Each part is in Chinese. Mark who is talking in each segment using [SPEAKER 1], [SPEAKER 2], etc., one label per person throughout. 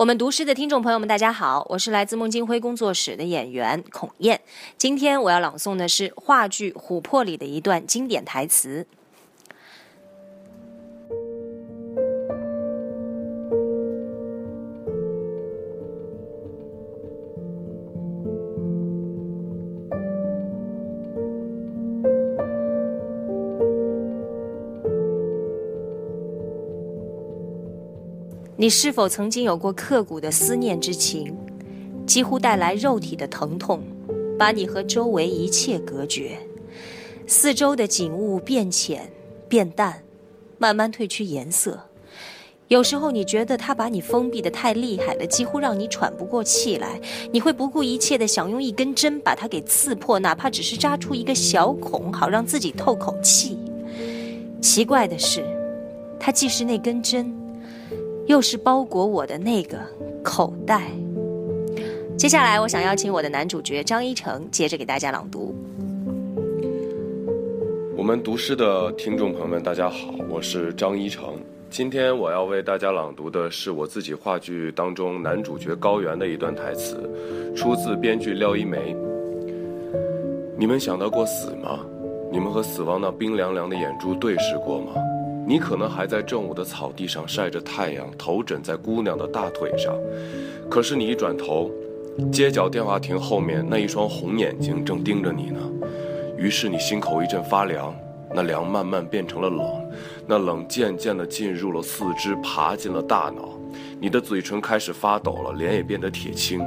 [SPEAKER 1] 我们读诗的听众朋友们，大家好，我是来自孟京辉工作室的演员孔燕。今天我要朗诵的是话剧《琥珀》里的一段经典台词。你是否曾经有过刻骨的思念之情，几乎带来肉体的疼痛，把你和周围一切隔绝？四周的景物变浅、变淡，慢慢褪去颜色。有时候你觉得它把你封闭的太厉害了，几乎让你喘不过气来。你会不顾一切的想用一根针把它给刺破，哪怕只是扎出一个小孔，好让自己透口气。奇怪的是，它既是那根针。又是包裹我的那个口袋。接下来，我想邀请我的男主角张一成接着给大家朗读。
[SPEAKER 2] 我们读诗的听众朋友们，大家好，我是张一成。今天我要为大家朗读的是我自己话剧当中男主角高原的一段台词，出自编剧廖一梅。你们想到过死吗？你们和死亡那冰凉凉的眼珠对视过吗？你可能还在正午的草地上晒着太阳，头枕在姑娘的大腿上，可是你一转头，街角电话亭后面那一双红眼睛正盯着你呢。于是你心口一阵发凉，那凉慢慢变成了冷，那冷渐渐地进入了四肢，爬进了大脑。你的嘴唇开始发抖了，脸也变得铁青。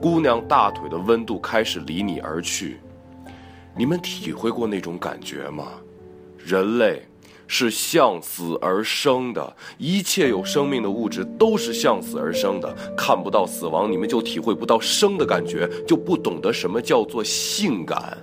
[SPEAKER 2] 姑娘大腿的温度开始离你而去。你们体会过那种感觉吗？人类。是向死而生的，一切有生命的物质都是向死而生的。看不到死亡，你们就体会不到生的感觉，就不懂得什么叫做性感。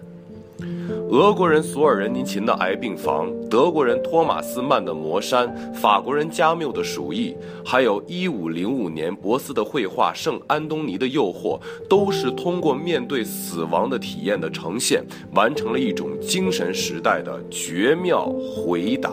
[SPEAKER 2] 俄国人索尔仁尼琴的癌病房，德国人托马斯曼的魔山，法国人加缪的鼠疫，还有一五零五年博斯的绘画《圣安东尼的诱惑》，都是通过面对死亡的体验的呈现，完成了一种精神时代的绝妙回答。